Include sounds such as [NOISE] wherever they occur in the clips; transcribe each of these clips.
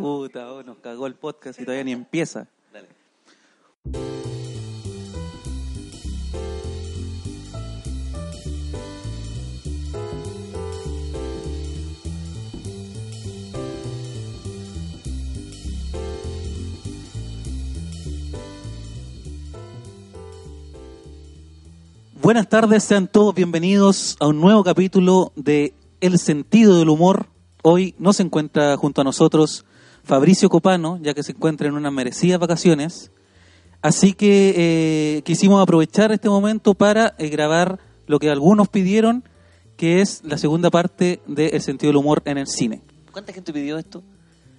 Puta, oh, nos cagó el podcast y todavía ni empieza. Dale. Buenas tardes, sean todos bienvenidos a un nuevo capítulo de El sentido del humor. Hoy no se encuentra junto a nosotros Fabricio Copano, ya que se encuentra en unas merecidas vacaciones. Así que eh, quisimos aprovechar este momento para eh, grabar lo que algunos pidieron, que es la segunda parte de El sentido del humor en el cine. ¿Cuánta gente pidió esto?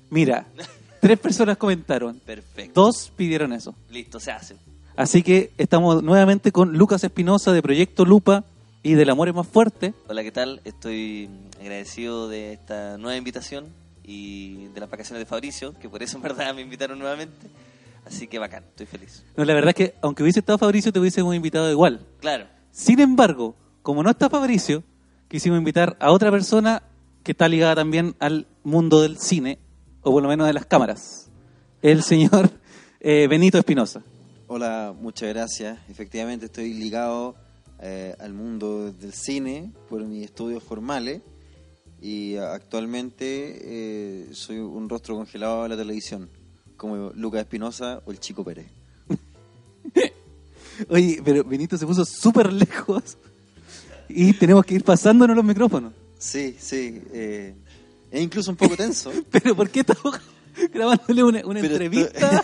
Mira, [LAUGHS] tres personas comentaron, Perfecto. dos pidieron eso. Listo, se hace. Así que estamos nuevamente con Lucas Espinosa de Proyecto Lupa y del Amor es más fuerte. Hola, ¿qué tal? Estoy agradecido de esta nueva invitación y de las vacaciones de Fabricio, que por eso en verdad me invitaron nuevamente. Así que bacán, estoy feliz. No, la verdad es que aunque hubiese estado Fabricio te hubiésemos invitado igual. Claro, Sin embargo, como no está Fabricio, quisimos invitar a otra persona que está ligada también al mundo del cine, o por lo menos de las cámaras. El señor [LAUGHS] eh, Benito Espinosa. Hola, muchas gracias. Efectivamente estoy ligado eh, al mundo del cine por mis estudios formales y actualmente eh, soy un rostro congelado de la televisión, como Lucas Espinosa o el Chico Pérez. [LAUGHS] Oye, pero Benito se puso súper lejos y tenemos que ir pasándonos los micrófonos. Sí, sí. eh, es incluso un poco tenso. [LAUGHS] Pero ¿por qué estamos [LAUGHS] grabándole una, una entrevista?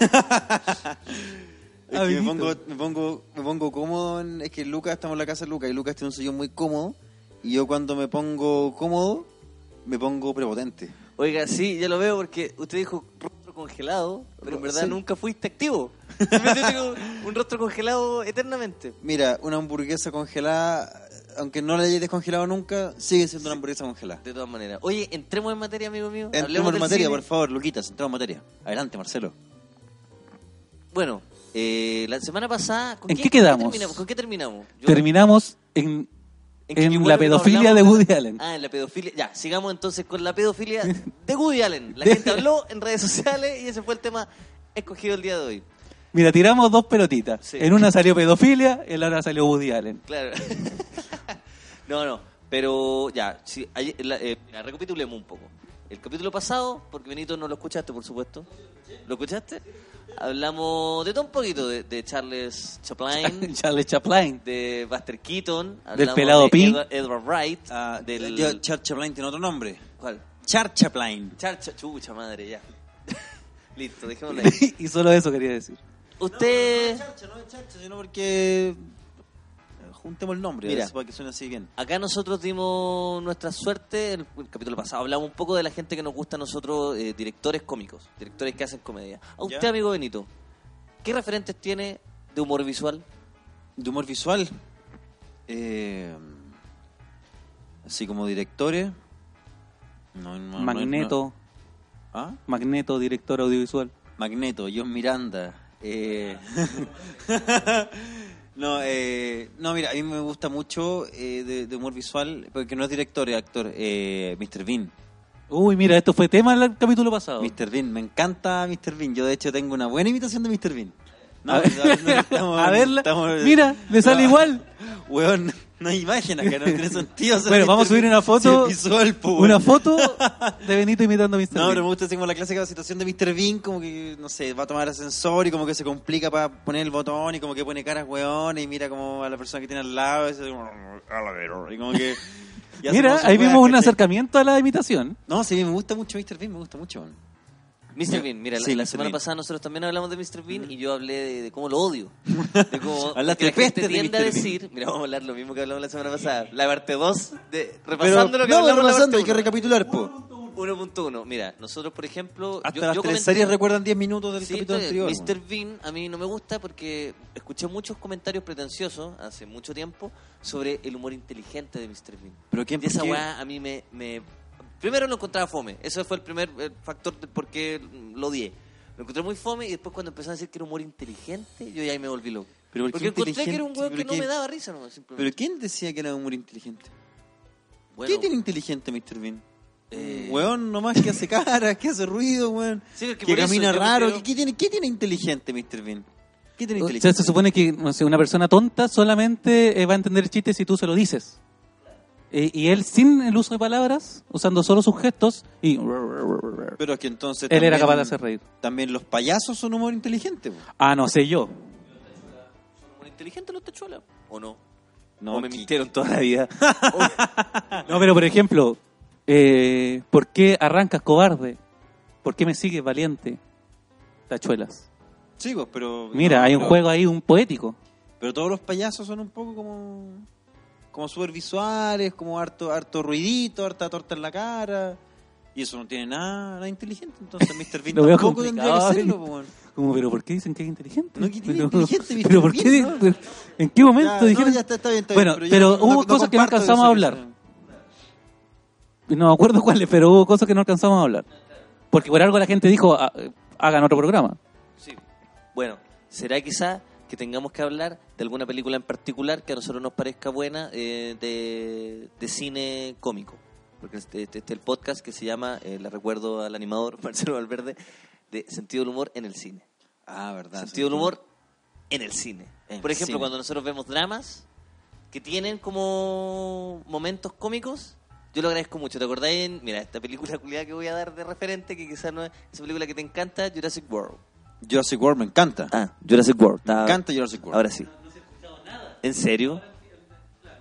Es a que me pongo, me pongo, me pongo cómodo. en- es que Lucas, estamos en la casa de Lucas y Lucas tiene un sillón muy cómodo. Y yo cuando me pongo cómodo, me pongo prepotente. Oiga, sí, ya lo veo porque usted dijo rostro congelado, pero en verdad Sí. nunca fuiste activo. [LAUGHS] Tengo un rostro congelado eternamente. Mira, una hamburguesa congelada, aunque no la hayas descongelado nunca, sigue siendo una hamburguesa congelada. De todas maneras. Oye, entremos en materia, amigo mío. Entremos en materia, cine. por favor, Luquitas, entremos en materia. Adelante, Marcelo. Bueno, eh, la semana pasada... ¿con ¿En qué- qué con quedamos? terminamos? ¿Con qué terminamos? Yo- Terminamos en, en la pedofilia de Woody Allen. Ah, en la pedofilia. Ya, sigamos entonces con la pedofilia [LAUGHS] de Woody Allen. La gente habló en redes sociales y ese fue el tema escogido el día de hoy. Mira, tiramos dos pelotitas. Sí. En una salió pedofilia, en la otra salió Woody Allen. Claro. [LAUGHS] no, no. Pero ya, sí, ayer- la- eh, mira, recapitulemos un poco. El capítulo pasado, porque Benito no lo escuchaste, por supuesto. ¿Lo escuchaste? Hablamos de todo un poquito, de, de Charles Chaplin, [LAUGHS] Charles Chaplin. de Buster Keaton, hablamos pelado de Pi. Edward, Edward Wright, Ah, del... yo, Char Chaplin tiene otro nombre. ¿Cuál? Char Chaplin. Charcha, chucha madre, ya. [LAUGHS] Listo, dejémoslo ahí. [LAUGHS] y solo eso quería decir. Usted, Charcha, no es Charcha, sino porque... Juntemos el nombre, Mira. eso para que suene así bien. acá nosotros dimos nuestra suerte, en el capítulo pasado hablamos un poco de la gente que nos gusta a nosotros, eh, directores cómicos, directores que hacen comedia. A usted, Ya. amigo Benito, ¿qué referentes tiene de humor visual? De humor visual. eh, así como directores. No, no, no, Magneto, no. ¿Ah? Magneto, director audiovisual. Magneto, John Miranda. eh, [LAUGHS] [LAUGHS] no, eh, no, mira, a mí me gusta mucho eh, de, de humor visual, porque no es director, es actor, eh, Mr. Bean. Uy, mira, esto fue tema del capítulo pasado. Mr. Bean, me encanta Mr. Bean. Yo, de hecho, tengo una buena imitación de Mr. Bean. No, a, ver- no, estamos- [LAUGHS] a verla. estamos- Mira, le sale no. igual. [LAUGHS] Weón, no hay imagen acá, no tiene sentido. Bueno, vamos a subir una foto- si es visual, po, Una foto [LAUGHS] de Benito imitando a Mr. No, Bean. pero me gusta así como la clásica situación de Mr. Bean, como que, no sé, va a tomar ascensor y como que se complica para poner el botón y como que pone caras weón y mira como a la persona que tiene al lado y, se- y como que... [LAUGHS] Mira, ahí vimos un acercamiento a la imitación. No, sí, me gusta mucho Mr. Bean, me gusta mucho. Mr. Bean, mira, la- Sí, la, Mr. semana Bean. pasada nosotros también hablamos de Mr. Bean y yo hablé de, de cómo lo odio. De cómo [LAUGHS] la gente de tiende a decir, mira, vamos a hablar lo mismo que hablamos la semana pasada, la parte 2, de, Pero, repasando lo que no, hablamos en la repasando, hay parte que recapitular, po. 1.1. Mira, nosotros, por ejemplo, Hasta yo, las yo tres comenté- series recuerdan 10 minutos del Sí, capítulo anterior. Mr. Bean a mí no me gusta porque escuché muchos comentarios pretenciosos hace mucho tiempo sobre el humor inteligente de Mr. Bean. ¿Pero quién- Y esa weá a mí me, me- Primero lo encontraba fome. Eso fue el primer eh, factor de por qué lo odié. Lo encontré muy fome y después cuando empezaron a decir que era humor inteligente, yo ya ahí me volví loco. Pero ¿por porque encontré que era un weón que ¿Pero no qué? me daba risa nomás, ¿Pero simplemente. quién decía que era humor inteligente? Bueno, ¿Qué tiene inteligente Mr. Bean? eh, Weón, nomás que hace caras, que hace ruido, weón. Sí, es que que eso camina yo raro. prefiero- ¿Qué, tiene, ¿Qué tiene inteligente Mr. Bean? ¿Qué tiene O inteligente? sea, se supone que no sé, una persona tonta solamente eh, va a entender el chiste si tú se lo dices. Eh, y él, sin el uso de palabras, usando solo sus gestos, y Pero es que entonces. él era también- capaz de hacer reír. También los payasos son humor inteligente, po. Ah, no sé yo. ¿Humor inteligente los tachuelas? ¿O no? No, ¿O me mintieron toda la vida? [LAUGHS] No, pero por ejemplo, eh, ¿por qué arrancas cobarde? ¿Por qué me sigues valiente? Tachuelas. Sí, pues, pero. Mira, no, hay un pero- juego ahí, un poético. Pero todos los payasos son un poco como. Como súper visuales, como harto, harto ruidito, harta torta en la cara. Y eso no tiene nada, nada inteligente. Entonces, Mr. [LAUGHS] Bean tampoco tendría que ¿eh? po, weón. Como, pero ¿por qué dicen que es inteligente? No, que pero, inteligente, [LAUGHS] Mr. pero ¿por qué? Bean, ¿no? pero, ¿En qué momento Ya, no, dijeron? ya está, está bien, está bueno, pero, no- hubo cosas que no alcanzamos a hablar. No me acuerdo [LAUGHS] cuáles, pero hubo cosas que no alcanzamos a hablar. Porque por algo la gente dijo, "Ah, hagan otro programa. Sí. Bueno, será quizá que tengamos que hablar de alguna película en particular que a nosotros nos parezca buena eh, de, de cine cómico. Porque este, este, este el podcast que se llama, eh, le recuerdo al animador [LAUGHS] Marcelo Valverde, de Sentido del Humor en el cine. Ah, verdad. Sentido sí. del humor en el cine. En Por ejemplo, cine. cuando nosotros vemos dramas que tienen como momentos cómicos, yo lo agradezco mucho. ¿Te acordáis? En, mira, esta película [LAUGHS] culiada que voy a dar de referente, que quizás no es esa película que te encanta, Jurassic World. Jurassic World me encanta. Ah, Jurassic World. me Está- encanta Jurassic World. Ahora sí. ¿En serio?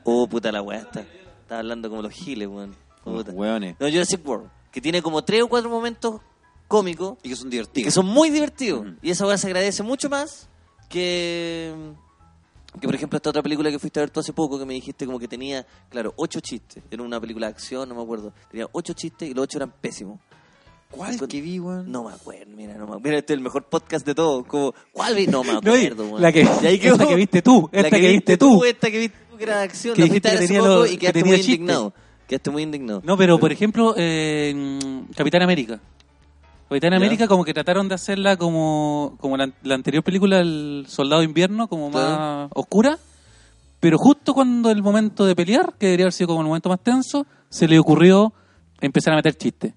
Oh, puta la weá. Está, está hablando como los giles, weón. Puta. hueones. No, Jurassic World. Que tiene como tres o cuatro momentos cómicos Y que son divertidos. que son muy divertidos. Y esa weá se agradece mucho más que, que, por ejemplo, esta otra película que fuiste a ver tú hace poco, que me dijiste como que tenía, claro, ocho chistes. Era una película de acción, no me acuerdo. Tenía ocho chistes y los ocho eran pésimos. ¿Cuál que vi, weón? No me acuerdo, mira, no me acuerdo. Mira, este es el mejor podcast de todos. Como, ¿Cuál vi? No me [LAUGHS] acuerdo, weón. la que, [LAUGHS] esta que viste tú, La esta que, viste tú. Esta que viste tú, que era de acción. Que la fuiste que tenía poco lo- y que quedaste tenía muy chiste. indignado. Quedaste muy indignado. No, pero por ejemplo, eh, Capitán América. Capitán Ya. América como que trataron de hacerla como, como la, la anterior película, El Soldado de Invierno, como más oscura. Pero justo cuando el momento de pelear, que debería haber sido como el momento más tenso, se le ocurrió empezar a meter chistes.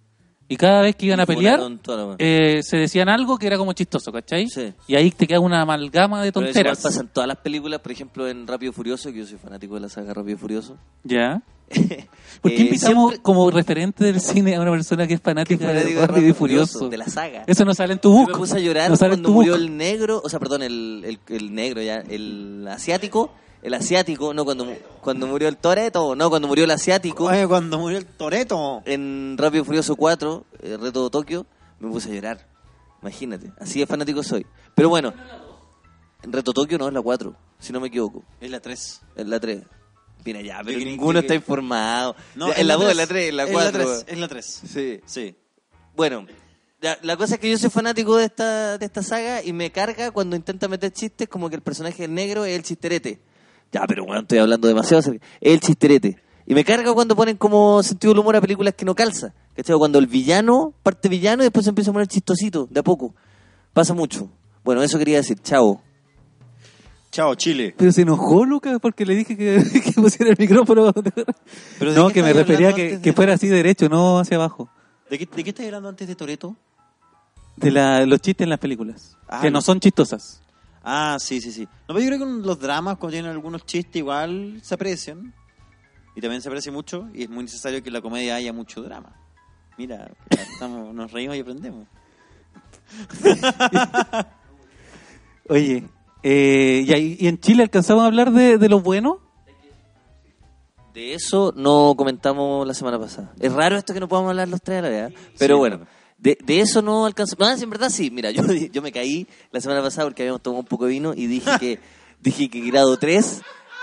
Y cada vez que iban a pelear, weá. eh, se decían algo que era como chistoso, ¿cachai? Sí. Y ahí te queda una amalgama de Pero eso tonteras. pasa en todas las películas, por ejemplo en Rápido Furioso, que yo soy fanático de la saga Rápido Furioso. ¿Ya? [LAUGHS] ¿Por qué Eh, invitamos siempre- como referente del cine a una persona que es fanática de Rápido y Furioso? de la saga. Eso no sale en tu book. me puse a llorar no cuando murió book. el negro, o sea, perdón, el, el, el negro ya, el asiático, el asiático, no cuando, mu- cuando murió el Toreto, no, cuando murió el asiático Oye, cuando murió el Toreto. en Rápido y Furioso 4, eh, Reto de Tokio, me puse a llorar. Imagínate, así de fanático soy. Pero bueno, en Reto Tokio no es la 4, si no me equivoco, Es la 3. es la 3. Mira ya, pero que- ninguno que- está informado. No, Ya, es en la 2, tres. en la 3, en la Es 4. 3, es la 3. Sí. Sí. Bueno, la, la cosa es que yo soy fanático de esta, de esta saga y me carga cuando intenta meter chistes como que el personaje del negro es el chisterete. Ya, pero bueno, estoy hablando demasiado cerca. Es el chisterete. Y me carga cuando ponen como sentido del humor a películas que no calza. ¿Cachai? Cuando el villano parte villano y después se empieza a poner chistosito, de a poco. Pasa mucho. Bueno, eso quería decir. Chao. Chao, Chile. Pero se enojó Lucas porque le dije que, [LAUGHS] que pusiera el micrófono. Pero ¿de no, que me refería que, fuera así derecho, no hacia abajo. ¿De qué, ¿De qué estás hablando antes de Toreto? De la, los chistes en las películas. Ah, que no no. son chistosas. Ah, sí, sí, sí. No, pero yo creo que los dramas, cuando tienen algunos chistes, igual se aprecian. Y también se aprecia mucho. Y es muy necesario que en la comedia haya mucho drama. Mira, estamos, [LAUGHS] nos reímos y aprendemos. [LAUGHS] Oye, eh, y, ahí- y en Chile alcanzamos a hablar de, de lo bueno. De eso no comentamos la semana pasada. Es raro esto que no podamos hablar los tres a la vez. ¿eh? Pero Sí, bueno, claro. De, de eso no alcanzó. No, en verdad sí. Mira, yo, [LAUGHS] yo me caí la semana pasada porque habíamos tomado un poco de vino y dije que, [LAUGHS] dije que Grado 3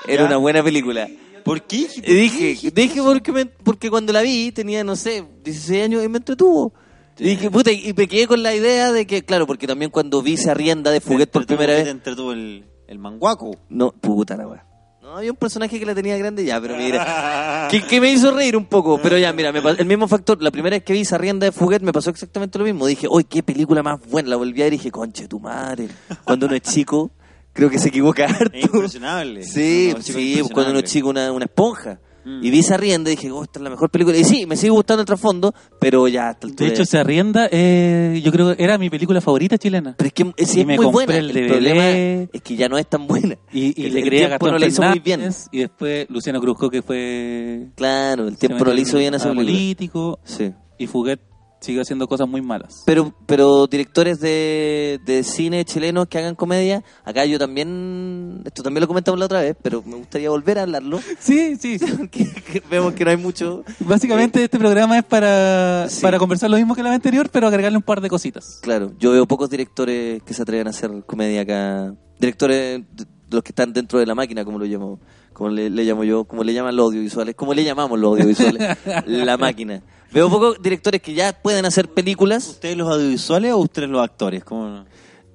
era Ya. una buena película. ¿Por qué? Dije, dije porque, me- porque cuando la vi tenía, no sé, 16 años y me entretuvo. Y dije, puta, y me quedé con la idea de que, claro, porque también cuando vi se arrienda de Fuguet por primera Te vez. entretuvo el, el manguaco. No, puta la weá. No, había un personaje que la tenía grande ya, pero mira. [LAUGHS] que, que me hizo reír un poco. Pero ya, mira, me el mismo factor. La primera vez que vi esa rienda de Fuguet me pasó exactamente lo mismo. Dije, uy, qué película más buena. La volví a ver y dije, conche tu madre. Cuando uno es chico, creo que se equivoca harto. Es impresionable. Sí, No, no, chico, sí, cuando uno es chico, una, una esponja. Mm. Y vi esa rienda y dije, oh, esta es la mejor película. Y sí, me sigue gustando el trasfondo, pero ya hasta el De hecho, se arrienda, eh, yo creo que era mi película favorita chilena. Pero es que eh, sí y es me muy compré buena. el El, problema es que ya no es tan buena. Y, y El- le creía Gastón no la hizo muy bien. Y después Luciano Cruzco, que fue... Claro, el se tiempo no le hizo bien a película. político. Sí. Y Fuguet sigue haciendo cosas muy malas. Pero, pero directores de, de cine chilenos que hagan comedia, acá yo también, esto también lo comentamos la otra vez, pero me gustaría volver a hablarlo, [LAUGHS] Sí, sí. [LAUGHS] porque vemos que no hay mucho. Básicamente este programa es para, Sí. para conversar lo mismo que la vez anterior, pero agregarle un par de cositas. Claro, yo veo pocos directores que se atreven a hacer comedia acá. Directores de de los que están dentro de la máquina, como lo llamo, como le, le llamo yo, como le llaman los audiovisuales, como le llamamos los audiovisuales, [LAUGHS] la máquina. Veo pocos directores que ya pueden hacer películas. ¿Ustedes los audiovisuales o ustedes los actores? ¿Cómo?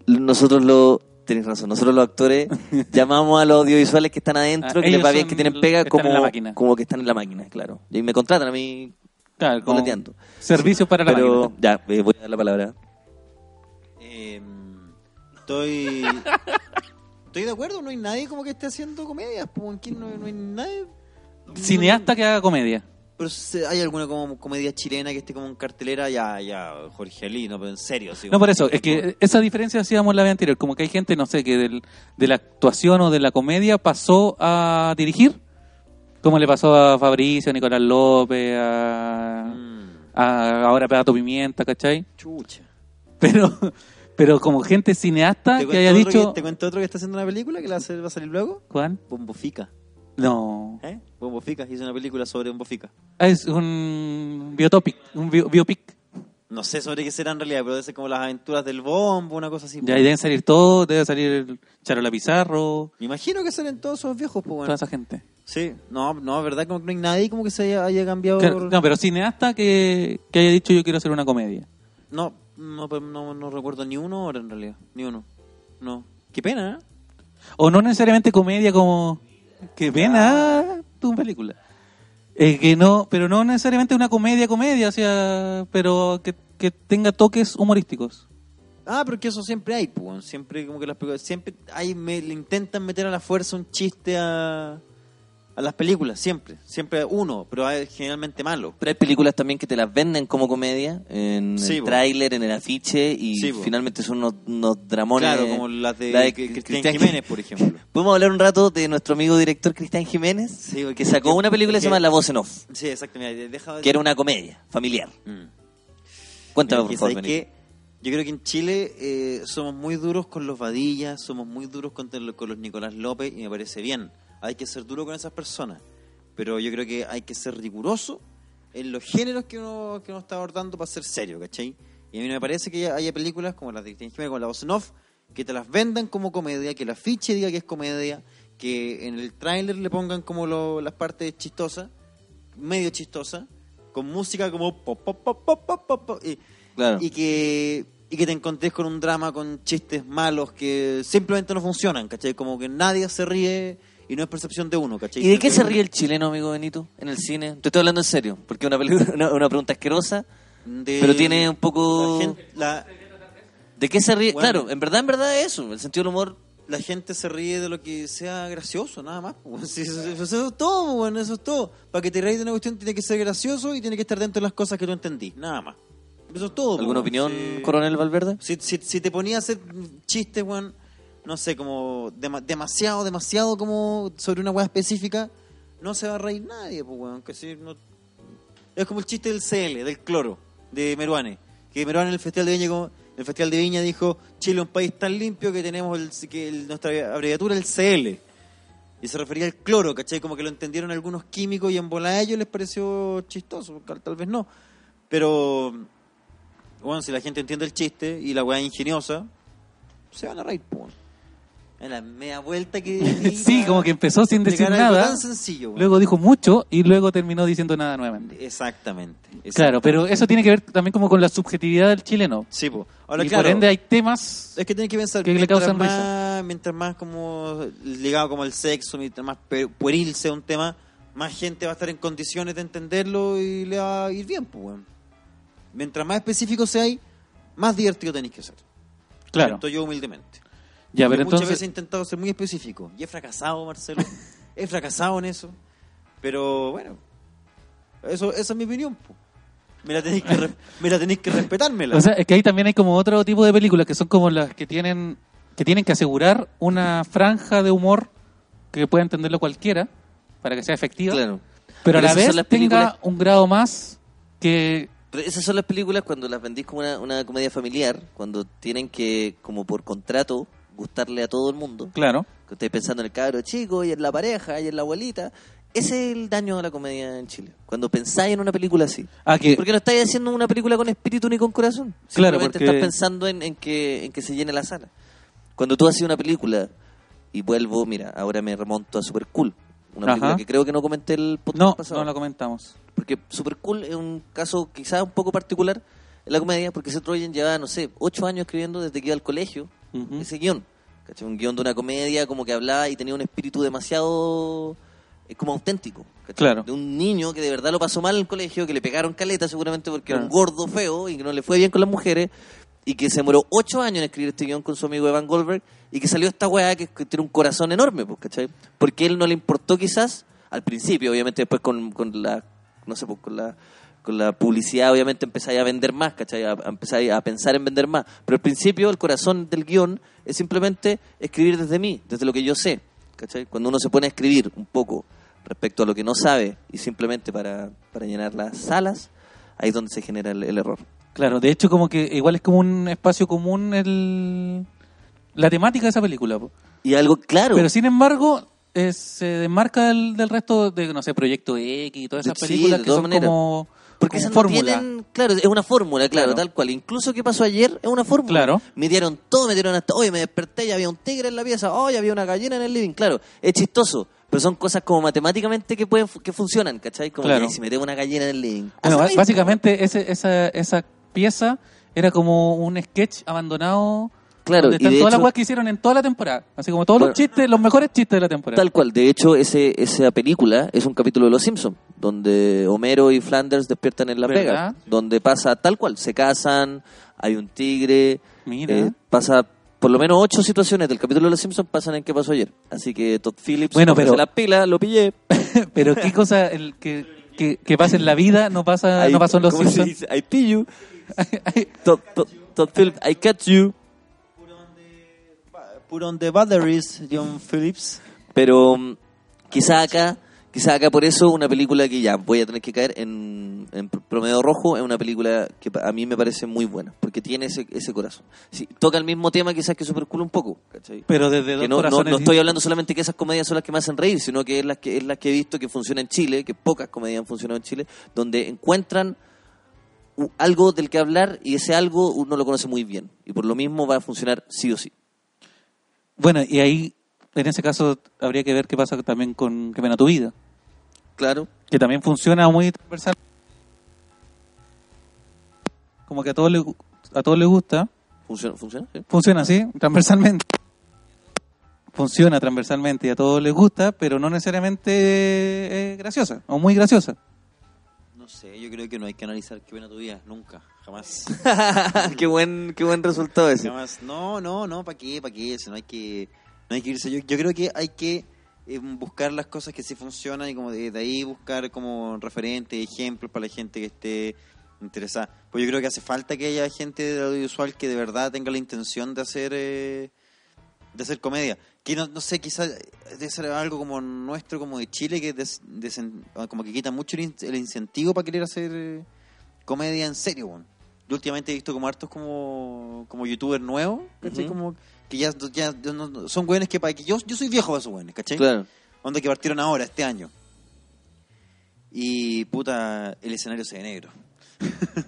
Nosotros lo Tenés razón, nosotros los actores [LAUGHS] llamamos a los audiovisuales que están adentro, Ah, que les va bien, que tienen los pega, que como, en la máquina. como que están en la máquina, claro. Y me contratan a mí Claro, como servicios para la Pero máquina. ya, eh, voy a dar la palabra. Eh, estoy. Estoy de acuerdo, no hay nadie como que esté haciendo comedias. no, no hay nadie. Cineasta que haga comedia. Pero hay alguna como comedia chilena que esté como en cartelera, ya, ya, Jorge Ali, no, pero en serio. así No, por eso, es que esa diferencia hacíamos la vez anterior, como que hay gente, no sé, que del- de la actuación o de la comedia pasó a dirigir, como le pasó a Fabricio, a Nicolás López, a, Mm, a- ahora Pedato Pimienta, ¿cachai? chucha. Pero, pero como gente cineasta ¿Te que haya dicho... que- ¿Te cuento otro que está haciendo una película que la va a salir luego? ¿Cuál? Bombo Fica. No. ¿Eh? Bombo Fica, hizo una película sobre Bombo Fica. Ah, es un biotopic, un bio- biopic. No sé sobre qué será en realidad, pero debe ser como las aventuras del bombo, una cosa así. Ya ahí deben salir todos, debe salir Charola Pizarro, Me imagino que salen todos esos viejos, pues toda bueno. esa gente. Sí, no, no, verdad como que no hay nadie como que se haya, haya cambiado. Claro, no, pero cineasta que, que haya dicho yo quiero hacer una comedia. No, no, pero no, no recuerdo ni uno ahora en realidad, ni uno. No. Qué pena, ¿eh? O no necesariamente comedia como... Qué pena tu película. Eh, que no, pero no necesariamente una comedia, comedia, o sea, pero que, que tenga toques humorísticos. Ah, pero que eso siempre hay, pues. Siempre como que las películas, siempre hay, me, le intentan meter a la fuerza un chiste a, a las películas, siempre. Siempre uno, pero es generalmente malo. Pero hay películas también que te las venden como comedia, en Sí, el tráiler, en el afiche, y Sí, finalmente son unos, unos dramones. Claro, como las de, la de Cristian Cristian Jiménez, por ejemplo. [LAUGHS] ¿Podemos hablar un rato de nuestro amigo director Cristian Jiménez? Sí, porque- que sacó una película que se llama La Voz en Off, Sí, exactamente. Deja que era una comedia familiar. Mm. Cuéntame, Mira, por favor. Yo creo que en Chile eh, somos muy duros con los Vadillas, somos muy duros con, con los Nicolás López y me parece bien. Hay que ser duro con esas personas, pero yo creo que hay que ser riguroso en los géneros que uno, que uno está abordando para ser serio, ¿cachai? Y a mí me parece que haya películas como las de Cristian Jiménez, como La Voz en Off, que te las vendan como comedia, que el afiche diga que es comedia, que en el tráiler le pongan como lo- las partes chistosas, medio chistosas, con música como pop, pop, pop, pop, pop, pop, pop, y, Claro. y que y que te encontrés con un drama con chistes malos que simplemente no funcionan, ¿cachai? Como que nadie se ríe y no es percepción de uno, ¿cachai? ¿Y de qué se ríe el chileno, amigo Benito, en el cine? Te estoy hablando en serio, porque es una, [LAUGHS] una, una pregunta asquerosa, De- pero tiene un poco... La gente, la, ¿De qué se ríe? Bueno. Claro, en verdad, en verdad es eso, el sentido del humor... la gente se ríe de lo que sea gracioso, nada más. [LAUGHS] eso, es todo, bueno, eso es todo. Para que te reír de una cuestión tiene que ser gracioso y tiene que estar dentro de las cosas que tú entendí, nada más. Eso es todo. ¿Alguna opinión, sí. coronel Valverde? Si, si, si te ponía a hacer chistes, weón, no sé, como dema- demasiado, demasiado como sobre una weá específica, no se va a reír nadie, pues, weón. Que si no... Es como el chiste del CL, del cloro, de Meruane. Que Meruane en el Festival de Viña, como- el Festival de Viña dijo, Chile es un país tan limpio que tenemos el, que nuestra abreviatura el CL. Y se refería al cloro, ¿cachai? Como que lo entendieron algunos químicos y en bola a ellos les pareció chistoso, tal vez no. Pero bueno, si la gente entiende el chiste y la weá ingeniosa, se van a reír, po. La media vuelta que... [LAUGHS] sí, como que empezó sin decir nada, tan sencillo, weón. luego dijo mucho y luego terminó diciendo nada nuevamente. Exactamente. Claro, pero eso tiene que ver también como con la subjetividad del chileno. Sí. Ahora, y claro, por ende hay temas... es que tienes que pensar que le causan más, mientras más como ligado como el sexo, mientras más pueril sea un tema, más gente va a estar en condiciones de entenderlo y le va a ir bien, pues. Mientras más específico sea ahí, más divertido tenéis que ser. Claro. Siento yo humildemente. Ya, muchas veces he intentado ser muy específico y he fracasado, Marcelo. [LAUGHS] he fracasado en eso. Pero bueno, eso, esa es mi opinión. po. Me la tenéis que, re- me la tenéis que respetármela. [LAUGHS] O sea, es que ahí también hay como otro tipo de películas que son como las que tienen que tienen que asegurar una franja de humor que pueda entenderlo cualquiera para que sea efectiva, Claro. pero a la vez tenga un grado más que Pero esas son las películas cuando las vendís como una, una comedia familiar, cuando tienen que, como por contrato, gustarle a todo el mundo. claro, Que estáis pensando en el cabro chico y en la pareja y en la abuelita. Ese es el daño de la comedia en Chile. Cuando pensáis en una película así. ah que Porque no estáis haciendo una película con espíritu ni con corazón. Claro, Simplemente porque- estás pensando en, en que, en que se llene la sala. Cuando tú haces una película y vuelvo, mira, ahora me remonto a Super Cool. Una Ajá. película que creo que no comenté el podcast no, pasado. no la comentamos. Porque Super Cool es un caso quizás un poco particular en la comedia, porque Seth Rogen llevaba, no sé, ocho años escribiendo desde que iba al colegio Ese guion. ¿cachai? Un guion de una comedia como que hablaba y tenía un espíritu demasiado eh, como auténtico. ¿cachai? Claro. De un niño que de verdad lo pasó mal en el colegio, que le pegaron caleta seguramente porque era un Claro. gordo feo y que no le fue bien con las mujeres y que se demoró ocho años en escribir este guion con su amigo Evan Goldberg y que salió esta weá que, que tiene un corazón enorme, pues, ¿cachai? Porque él no le importó quizás al principio, obviamente después con, con la, no sé, pues, con la con la publicidad obviamente empezáis a vender más, ¿cachai? A, a empezáis a pensar en vender más. Pero al principio el corazón del guion es simplemente escribir desde mí, desde lo que yo sé, ¿cachai? Cuando uno se pone a escribir un poco respecto a lo que no sabe y simplemente para, para llenar las salas, ahí es donde se genera el, el error. Claro, de hecho como que igual es como un espacio común el la temática de esa película. po. Y algo claro. Pero sin embargo, eh, se desmarca del, del resto de, no sé, Proyecto X y todas esas Sí, películas que son maneras. como, Porque esas no fórmula. tienen, claro, es una fórmula, claro, Claro. tal cual. Incluso que pasó ayer es una fórmula. Claro. Midieron todo, metieron hasta, oye, me desperté y había un tigre en la pieza, oye, había una gallina en el living. Claro, es chistoso, pero son cosas como matemáticamente que pueden que funcionan, ¿cachai? Como Claro. que si metemos una gallina en el living. Bueno, básicamente ese, esa, esa pieza era como un sketch abandonado. Claro, donde y están de todas las hecho- weas que hicieron en toda la temporada. Así como todos Claro. los chistes, los mejores chistes de la temporada. Tal cual. De hecho, ese, esa película es un capítulo de Los Simpsons, donde Homero y Flanders despiertan en Las ¿Verdad? Vegas, donde pasa tal cual. Se casan, hay un tigre, Mira. eh, pasa por lo menos ocho situaciones del capítulo de Los Simpsons pasan en qué pasó ayer. Así que Todd Phillips, Bueno, pero- las pilas, lo pillé. [LAUGHS] Pero qué cosa el que, que, que pasa en la vida no pasa Ahí- no pasó en los ¿cómo se Simpsons. dice? I pill you. [LAUGHS] Todd, Todd- Todd Phillips, I catch you. Put on the batteries, John Phillips. Pero mm, quizá acá, quizá acá por eso una película que ya voy a tener que caer en, en promedio rojo es una película que a mí me parece muy buena, porque tiene ese, ese corazón. Sí, toca el mismo tema quizás que Super Cool un poco, ¿cachai? Pero desde dos Que no, no, corazones no estoy hablando solamente que esas comedias son las que me hacen reír, sino que es las que, es las que he visto que funcionan en Chile, que pocas comedias han funcionado en Chile, donde encuentran algo del que hablar y ese algo uno lo conoce muy bien. Y por lo mismo va a funcionar sí o sí. Bueno, y ahí, en ese caso, habría que ver qué pasa también con Que pena tu vida. Claro. Que también funciona muy transversal. Como que a todos les, a todos les gusta. ¿Funciona? ¿Funciona? Sí. Funciona así, transversalmente. Funciona transversalmente y a todos les gusta, pero no necesariamente es graciosa o muy graciosa. No sé, yo creo que no hay que analizar qué pena tu vida, nunca, jamás. [LAUGHS] qué buen qué buen resultado ese. Jamás. No, no, no, ¿para qué? ¿Para qué? Eso, no hay que, no hay que irse. Yo, yo creo que hay que eh, buscar las cosas que sí funcionan y como de, de ahí buscar como referentes, ejemplos para la gente que esté interesada. Pues yo creo que hace falta que haya gente del audiovisual que de verdad tenga la intención de hacer eh, de hacer comedia. Que no, no sé, quizás debe ser algo como nuestro, como de Chile, que des- desen- como que quita mucho el, in- el incentivo para querer hacer eh, comedia en serio. Yo últimamente he visto como hartos como, como youtubers nuevos, ¿cachai? Ujú. Como que ya, ya no- son güeyes que para que yo, yo soy viejo para esos güeyes, ¿cachai? Claro. Onda que partieron ahora, este año. Y puta, el escenario se ve negro. [LAUGHS]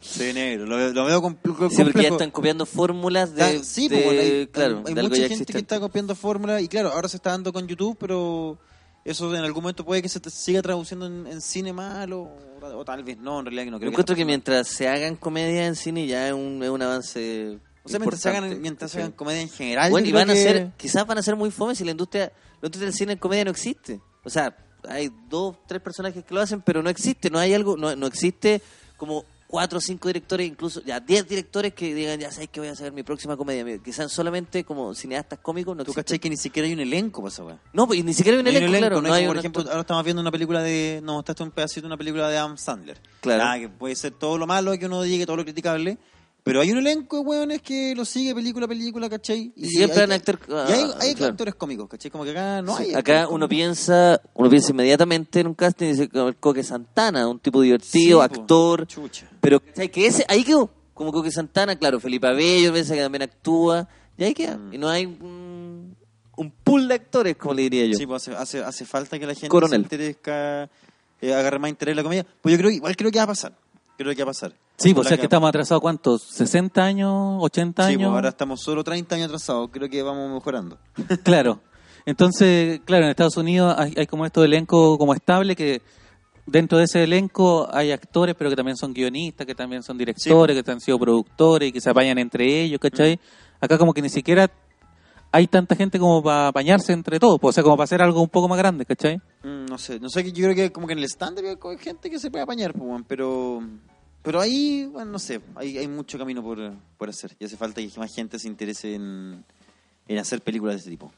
Se ve negro. Lo, veo- lo veo compl- Sí, porque ya complejo. están copiando fórmulas de, Ah, sí, de- pues, hay, claro, hay de mucha gente que está copiando fórmulas y claro, ahora se está dando con YouTube, pero eso en algún momento puede que se te siga traduciendo en, en cine malo o, o tal vez no, en realidad que no Yo creo encuentro que sea- mientras se hagan comedia en cine ya es un, es un avance. O sea, mientras se hagan, mientras hagan comedia en general. Bueno, y van a que- ser, quizás van a ser muy fome si la industria, la industria del cine en comedia no existe. O sea, hay dos, tres personajes que lo hacen, pero no existe, no hay algo, no, no existe como cuatro o cinco directores, incluso ya diez directores que digan, ya sabes que voy a hacer mi próxima comedia. Quizás solamente como cineastas cómicos no Tú cachai que ni siquiera hay un elenco para esa. No, pues, ni siquiera hay un No hay elenco, claro. no No hay como, un por ejemplo, ahora estamos viendo una película de. Nos mostraste un pedacito de una película de Adam Sandler. Claro. Ah, que puede ser todo lo malo que uno diga, todo lo criticable. Pero hay un elenco de weones que lo sigue película a película, ¿cachai? Y siempre hay, actor- Y hay, ah, hay claro. actores cómicos, ¿cachai? Como que acá no Sí, hay. acá uno piensa, uno piensa inmediatamente en un casting y dice como el Coque Santana, un tipo divertido, Sí, actor, Chucha. pero ¿sabes que ese ahí quedó, como Coque Santana, claro, Felipe Abello, piensa que también actúa, y ahí queda, Mm. y no hay un, un pool de actores, como le diría yo. Sí, pues hace, hace, hace falta que la gente Coronel. se interese, eh, agarre más interés en la comedia. Pues yo creo igual creo que va a pasar. Creo que va a pasar. Sí, pues o sea que estamos atrasados, ¿cuántos? ¿60 años? ¿80 Sí, años? pues ahora estamos solo 30 años atrasados. Creo que vamos mejorando. [LAUGHS] Claro. Entonces, claro, en Estados Unidos hay, hay como estos elencos como estable que dentro de ese elenco hay actores, pero que también son guionistas, que también son directores, que han sido productores y que se apañan entre ellos, ¿cachai? Acá como que ni siquiera hay tanta gente como para apañarse entre todos, pues, o sea, como para hacer algo un poco más grande, ¿cachai? Mm, no sé, no sé, yo creo que como que en el estándar hay gente que se puede apañar, pues, pero pero ahí, bueno, no sé, hay, hay mucho camino por, por hacer y hace falta que más gente se interese en, en hacer películas de ese tipo.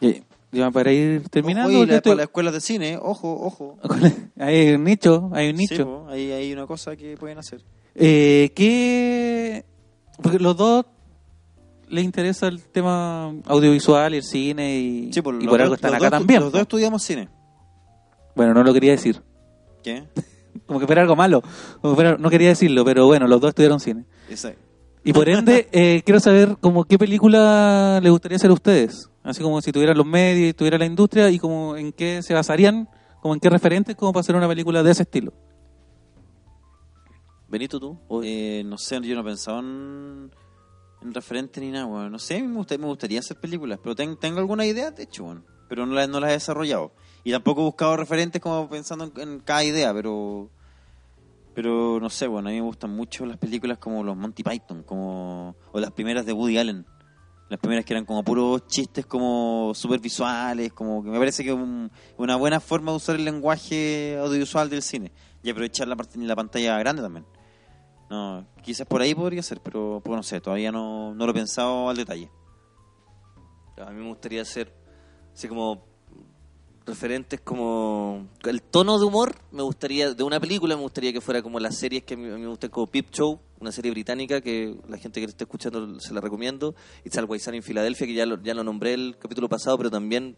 Y- ya para ir terminando, Ojo, y la- esto- para las escuelas de cine, ojo, ojo. [LAUGHS] hay un nicho, hay un nicho. Sí, po, ahí hay una cosa que pueden hacer. Eh, ¿Qué...? Porque los dos les interesa el tema audiovisual y el cine y, Sí, pues, y por dos- algo están acá dos- también. Los dos estudiamos cine. Bueno, no lo quería decir. ¿Qué? Como que fuera algo malo. Como que fuera- no quería decirlo, pero bueno, los dos estudiaron cine. Esa- Y por ende, [LAUGHS] eh, quiero saber como qué película les gustaría hacer a ustedes. Así como si tuvieran los medios y tuviera la industria y como en qué se basarían, como en qué referentes como para hacer una película de ese estilo. Benito, tú. Eh, no sé, yo no pensaba en, en referente ni nada, weón. No sé, me gustaría, me gustaría hacer películas, pero ten- tengo alguna idea, de hecho, weón. Pero no las no las he desarrollado. Y tampoco he buscado referentes como pensando en, en cada idea, pero... Pero no sé, bueno, a mí me gustan mucho las películas como los Monty Python, como o las primeras de Woody Allen. Las primeras que eran como puros chistes como super visuales, como que me parece que es un- una buena forma de usar el lenguaje audiovisual del cine y aprovechar la, la pantalla grande también. No, quizás por ahí podría ser, pero pues, no sé, todavía no, no lo he pensado al detalle. A mí me gustaría hacer así como referentes como el tono de humor me gustaría de una película me gustaría que fuera como las series que a mí, me gustan como Peep Show una serie británica que la gente que lo esté escuchando se la recomiendo. It's Always Sunny en Filadelfia que ya lo, ya lo nombré el capítulo pasado pero también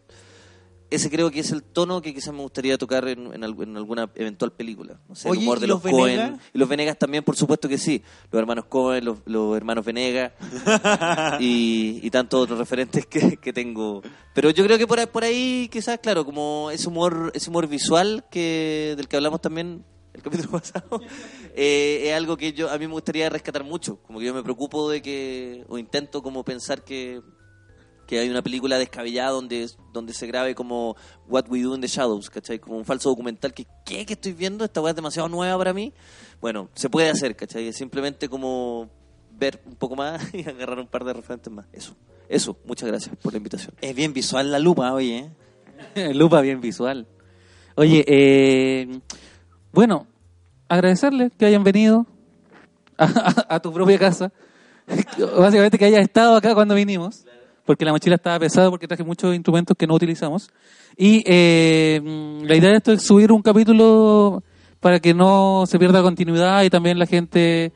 ese creo que es el tono que quizás me gustaría tocar en, en, en alguna eventual película. No sé, Oye, el humor ¿y de los los, Cohen. Y los Venegas también, por supuesto que sí. Los hermanos Cohen, los, los hermanos Venegas [LAUGHS] y, y tantos otros referentes que, que tengo. Pero yo creo que por ahí, por ahí quizás, claro, como ese humor, ese humor visual que del que hablamos también el capítulo [LAUGHS] pasado, eh, es algo que yo a mí me gustaría rescatar mucho. Como que yo me preocupo de que, o intento como pensar que que hay una película descabellada donde, donde se grabe como What We Do in the Shadows, ¿cachai? Como un falso documental que, ¿qué? que estoy viendo? Esta weá es demasiado nueva para mí. Bueno, se puede hacer, ¿cachai? Es simplemente como ver un poco más [LAUGHS] y agarrar un par de referentes más. Eso, eso. Muchas gracias por la invitación. Es bien visual la lupa, oye. ¿eh? [LAUGHS] Lupa bien visual. Oye, eh, bueno, agradecerles que hayan venido [LAUGHS] a, a- a tu propia casa. Básicamente que hayas estado acá cuando vinimos, porque la mochila estaba pesada, porque traje muchos instrumentos que no utilizamos. Y eh, mm, la idea de esto es subir un capítulo para que no se pierda continuidad y también la gente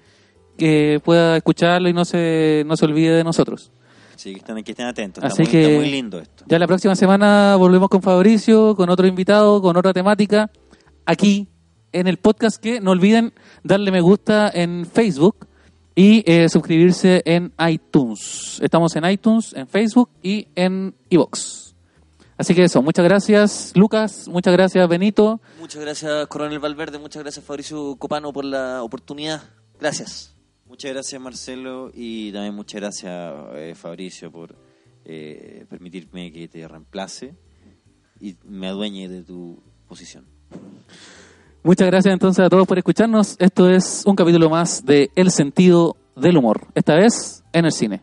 que pueda escucharlo y no se, no se olvide de nosotros. Sí, que estén, que estén atentos. Así está, muy, que- está muy lindo esto. Ya la próxima semana volvemos con Fabricio, con otro invitado, con otra temática, aquí en el podcast que no olviden darle me gusta en Facebook y eh, suscribirse en iTunes. Estamos en iTunes, en Facebook y en iVoox. Así que eso, muchas gracias Lucas, muchas gracias Benito. Muchas gracias, Coronel Valverde. Muchas gracias, Fabricio Copano, por la oportunidad. Gracias. Muchas gracias Marcelo y también muchas gracias eh, Fabricio por eh, permitirme que te reemplace y me adueñe de tu posición. Muchas gracias entonces a todos por escucharnos. Esto es un capítulo más de El sentido del humor, esta vez en el cine.